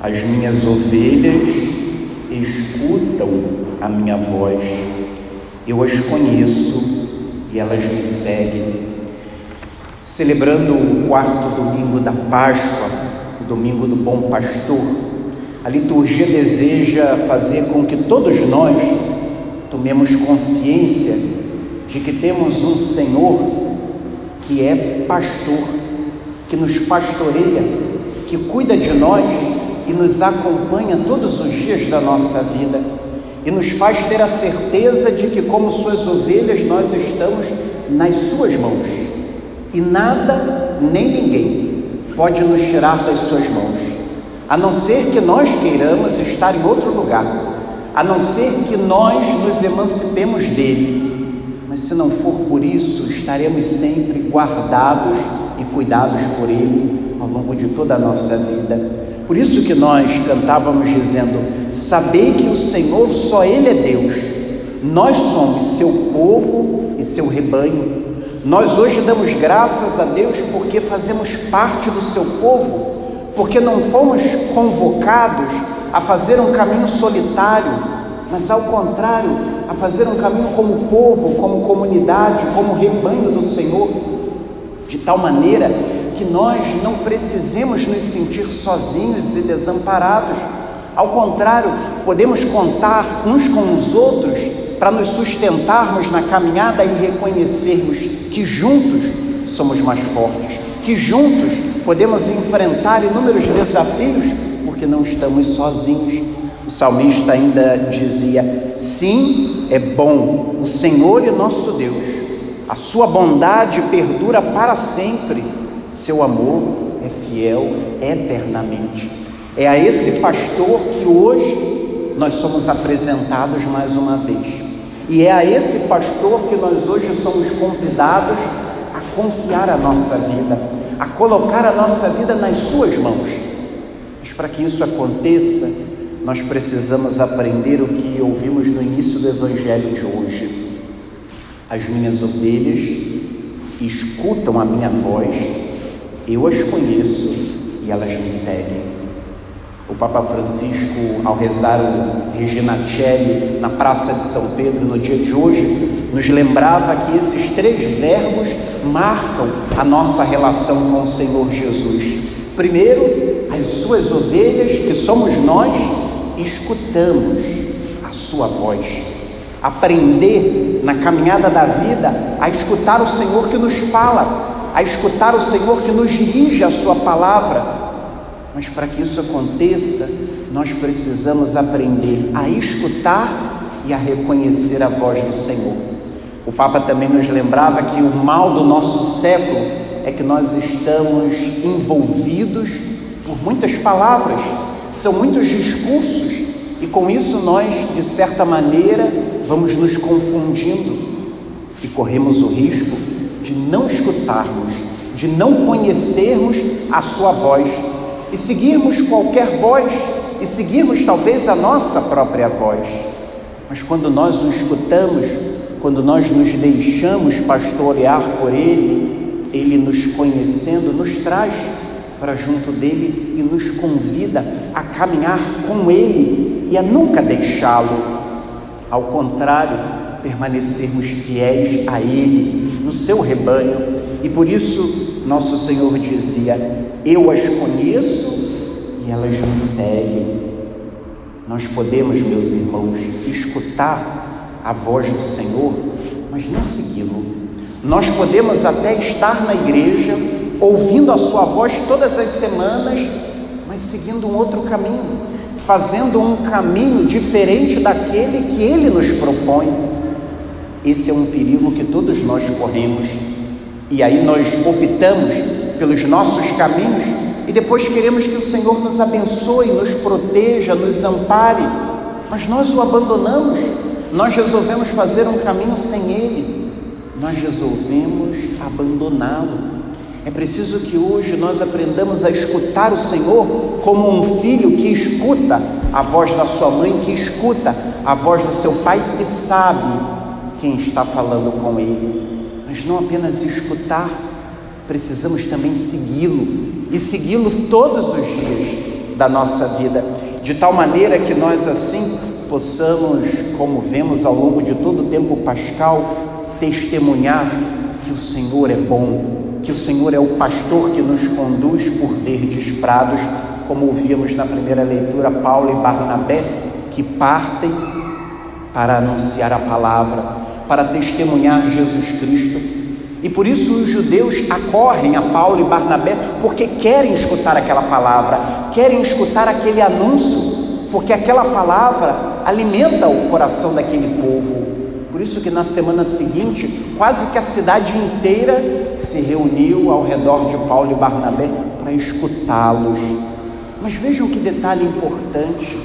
As minhas ovelhas escutam a minha voz, eu as conheço e elas me seguem. Celebrando o quarto domingo da Páscoa, o domingo do Bom Pastor, a liturgia deseja fazer com que todos nós tomemos consciência de que temos um Senhor que é pastor, que nos pastoreia, que cuida de nós e nos acompanha todos os dias da nossa vida e nos faz ter a certeza de que, como suas ovelhas, nós estamos nas suas mãos e nada nem ninguém pode nos tirar das suas mãos, a não ser que nós queiramos estar em outro lugar a não ser que nós nos emancipemos dele. Mas se não for por isso, estaremos sempre guardados e cuidados por ele ao longo de toda a nossa vida. Por isso que nós cantávamos dizendo: Sabei que o Senhor só Ele é Deus, nós somos seu povo e seu rebanho. Nós hoje damos graças a Deus porque fazemos parte do seu povo, porque não fomos convocados a fazer um caminho solitário, mas ao contrário, a fazer um caminho como povo, como comunidade, como rebanho do Senhor, de tal maneira que nós não precisemos nos sentir sozinhos e desamparados. Ao contrário, podemos contar uns com os outros para nos sustentarmos na caminhada e reconhecermos que juntos somos mais fortes, que juntos podemos enfrentar inúmeros desafios porque não estamos sozinhos. O salmista ainda dizia: Sim, é bom, o Senhor é nosso Deus, a sua bondade perdura para sempre, seu amor é fiel eternamente. É a esse pastor que hoje nós somos apresentados mais uma vez. E é a esse pastor que nós hoje somos convidados a confiar a nossa vida, a colocar a nossa vida nas suas mãos para que isso aconteça, nós precisamos aprender o que ouvimos no início do Evangelho de hoje. As minhas ovelhas escutam a minha voz, eu as conheço e elas me seguem. O Papa Francisco, ao rezar o Regina Celli na Praça de São Pedro no dia de hoje, nos lembrava que esses três verbos marcam a nossa relação com o Senhor Jesus. Primeiro, as suas ovelhas, que somos nós, escutamos a sua voz. Aprender na caminhada da vida a escutar o Senhor que nos fala, a escutar o Senhor que nos dirige a sua palavra. Mas para que isso aconteça, nós precisamos aprender a escutar e a reconhecer a voz do Senhor. O Papa também nos lembrava que o mal do nosso século é que nós estamos envolvidos por muitas palavras, são muitos discursos, e com isso nós, de certa maneira, vamos nos confundindo e corremos o risco de não escutarmos, de não conhecermos a Sua voz e seguirmos qualquer voz e seguirmos talvez a nossa própria voz. Mas quando nós o escutamos, quando nós nos deixamos pastorear por Ele, Ele nos conhecendo, nos traz para junto dele e nos convida a caminhar com ele e a nunca deixá-lo. Ao contrário, permanecermos fiéis a ele, no seu rebanho. E por isso, nosso Senhor dizia: Eu as conheço e elas me seguem. Nós podemos, meus irmãos, escutar a voz do Senhor, mas não segui-lo. Nós podemos até estar na igreja, ouvindo a sua voz todas as semanas, mas seguindo um outro caminho, fazendo um caminho diferente daquele que ele nos propõe. Esse é um perigo que todos nós corremos. E aí nós optamos pelos nossos caminhos e depois queremos que o Senhor nos abençoe, nos proteja, nos ampare, mas nós o abandonamos. Nós resolvemos fazer um caminho sem ele. Nós resolvemos abandoná-lo. É preciso que hoje nós aprendamos a escutar o Senhor como um filho que escuta a voz da sua mãe, que escuta a voz do seu pai e sabe quem está falando com ele. Mas não apenas escutar, precisamos também segui-lo. E segui-lo todos os dias, da nossa vida, de tal maneira que nós assim possamos, como vemos ao longo de todo o tempo pascal, testemunhar que o Senhor é bom, que o Senhor é o pastor que nos conduz por verdes prados, como ouvimos na primeira leitura, Paulo e Barnabé, que partem para anunciar a palavra, para testemunhar Jesus Cristo. E por isso os judeus acorrem a Paulo e Barnabé, porque querem escutar aquela palavra, querem escutar aquele anúncio, porque aquela palavra alimenta o coração daquele povo. Por isso que na semana seguinte, quase que a cidade inteira se reuniu ao redor de Paulo e Barnabé para escutá-los. Mas vejam que detalhe importante.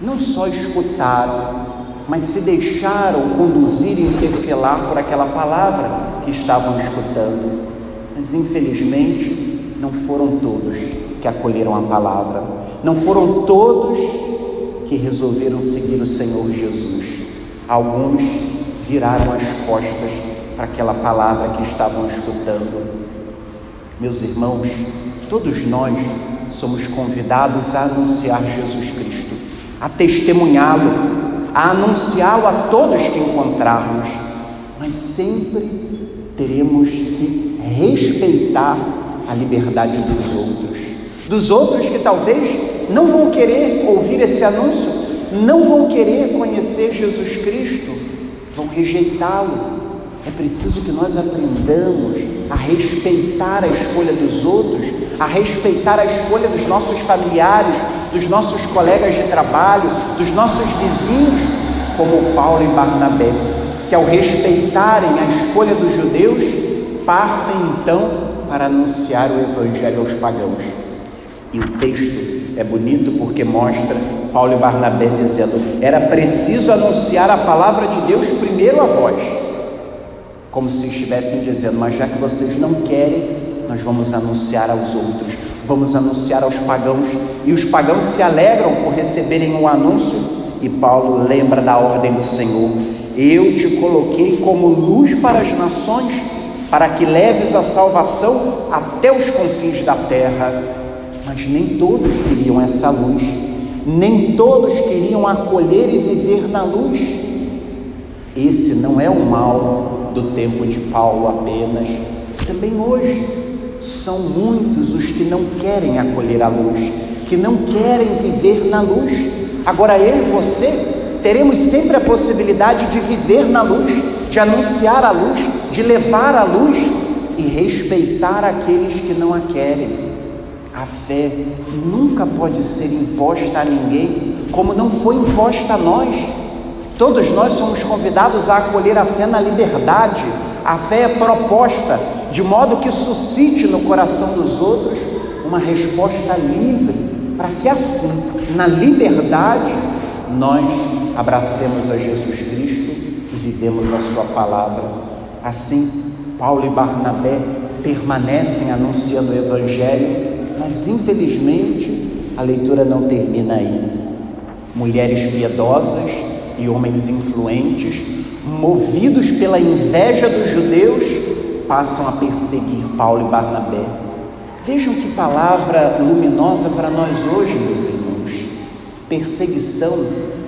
Não só escutaram, mas se deixaram conduzir e interpelar por aquela palavra que estavam escutando. Mas infelizmente não foram todos que acolheram a palavra, não foram todos que resolveram seguir o Senhor Jesus. Alguns viraram as costas para aquela palavra que estavam escutando. Meus irmãos, todos nós somos convidados a anunciar Jesus Cristo, a testemunhá-lo a anunciá-lo a todos que encontrarmos, mas sempre teremos que respeitar a liberdade dos outros. Dos outros que talvez não vão querer ouvir esse anúncio, não vão querer conhecer Jesus Cristo, vão rejeitá-lo. É preciso que nós aprendamos a respeitar a escolha dos outros, a respeitar a escolha dos nossos familiares, dos nossos colegas de trabalho, dos nossos vizinhos, como Paulo e Barnabé, que ao respeitarem a escolha dos judeus, partem então para anunciar o evangelho aos pagãos. E o texto é bonito porque mostra Paulo e Barnabé dizendo: era preciso anunciar a palavra de Deus primeiro a vós, como se estivessem dizendo, mas já que vocês não querem, nós vamos anunciar aos outros vamos anunciar aos pagãos, e os pagãos se alegram por receberem um anúncio, e Paulo lembra da ordem do Senhor: Eu te coloquei como luz para as nações, para que leves a salvação até os confins da terra. Mas nem todos queriam essa luz, nem todos queriam acolher e viver na luz. Esse não é o mal do tempo de Paulo apenas, também hoje são muitos os que não querem acolher a luz, que não querem viver na luz. Agora eu e você teremos sempre a possibilidade de viver na luz, de anunciar a luz, de levar a luz e respeitar aqueles que não a querem. A fé nunca pode ser imposta a ninguém, como não foi imposta a nós. Todos nós somos convidados a acolher a fé na liberdade. A fé é proposta de modo que suscite no coração dos outros uma resposta livre, para que assim, na liberdade, nós abracemos a Jesus Cristo e vivemos a Sua palavra. Assim, Paulo e Barnabé permanecem anunciando o Evangelho, mas infelizmente a leitura não termina aí. Mulheres piedosas e homens influentes, movidos pela inveja dos judeus, passam a perseguir Paulo e Barnabé. Vejam que palavra luminosa para nós hoje, meus irmãos. Perseguição,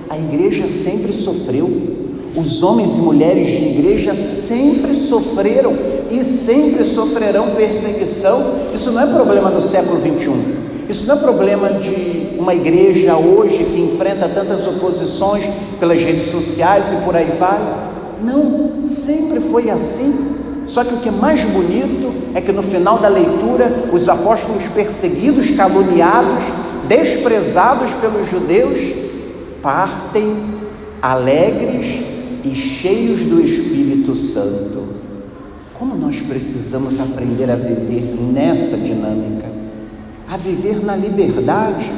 a igreja sempre sofreu. Os homens e mulheres de igreja sempre sofreram e sempre sofrerão perseguição. Isso não é problema do século 21. Isso não é problema de uma igreja hoje que enfrenta tantas oposições pelas redes sociais e por aí vai. Não, sempre foi assim. Só que o que é mais bonito é que no final da leitura, os apóstolos perseguidos, caluniados, desprezados pelos judeus, partem alegres e cheios do Espírito Santo. Como nós precisamos aprender a viver nessa dinâmica, a viver na liberdade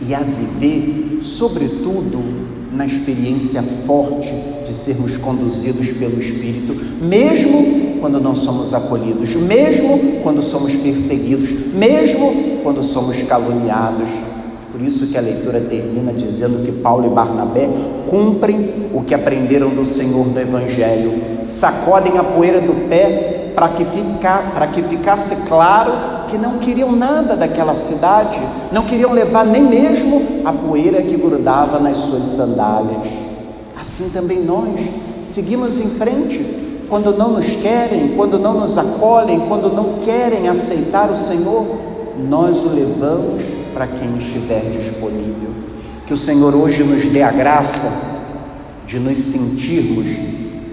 e a viver, sobretudo, na experiência forte de sermos conduzidos pelo Espírito, mesmo quando não somos acolhidos, mesmo quando somos perseguidos, mesmo quando somos caluniados. Por isso que a leitura termina dizendo que Paulo e Barnabé cumprem o que aprenderam do Senhor no Evangelho, sacodem a poeira do pé para que, fica, que ficasse claro que não queriam nada daquela cidade, não queriam levar nem mesmo a poeira que grudava nas suas sandálias. Assim também nós seguimos em frente, quando não nos querem, quando não nos acolhem, quando não querem aceitar o Senhor, nós o levamos para quem estiver disponível. Que o Senhor hoje nos dê a graça de nos sentirmos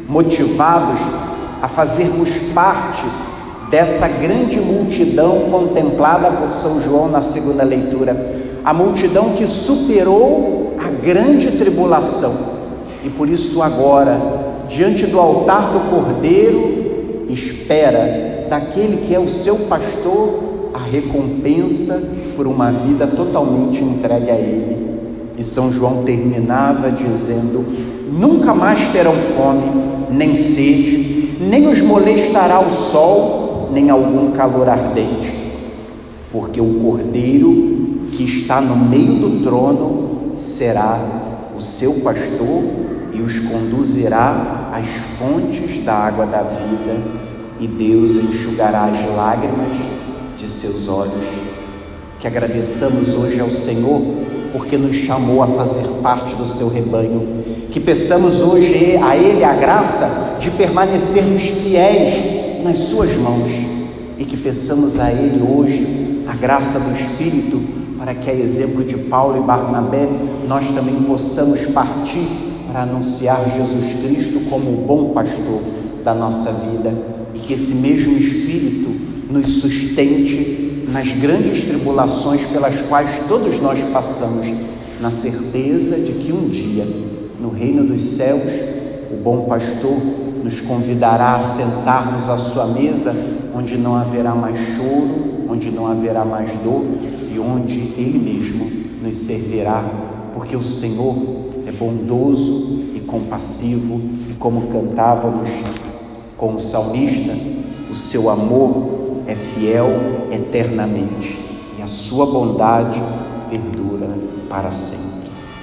motivados a fazermos parte dessa grande multidão contemplada por São João na segunda leitura, a multidão que superou a grande tribulação e por isso agora diante do altar do Cordeiro, espera daquele que é o seu pastor a recompensa por uma vida totalmente entregue a Ele. E São João terminava dizendo: Nunca mais terão fome, nem sede, nem os molestará o sol, nem algum calor ardente, porque o Cordeiro que está no meio do trono será o seu pastor e os conduzirá às fontes da água da vida, e Deus enxugará as lágrimas de seus olhos. Que agradeçamos hoje ao Senhor porque nos chamou a fazer parte do seu rebanho. Que peçamos hoje a Ele a graça de permanecermos fiéis nas Suas mãos e que peçamos a Ele hoje a graça do Espírito para que, a exemplo de Paulo e Barnabé, nós também possamos partir para anunciar Jesus Cristo como o bom pastor da nossa vida e que esse mesmo Espírito nos sustente nas grandes tribulações pelas quais todos nós passamos, na certeza de que um dia, no reino dos céus, o bom pastor nos convidará a sentarmos à sua mesa, onde não haverá mais choro, onde não haverá mais dor e onde Ele mesmo nos servirá, porque o Senhor é bondoso e compassivo, e como cantávamos com o salmista, o seu amor é fiel eternamente e a sua bondade perdura para sempre.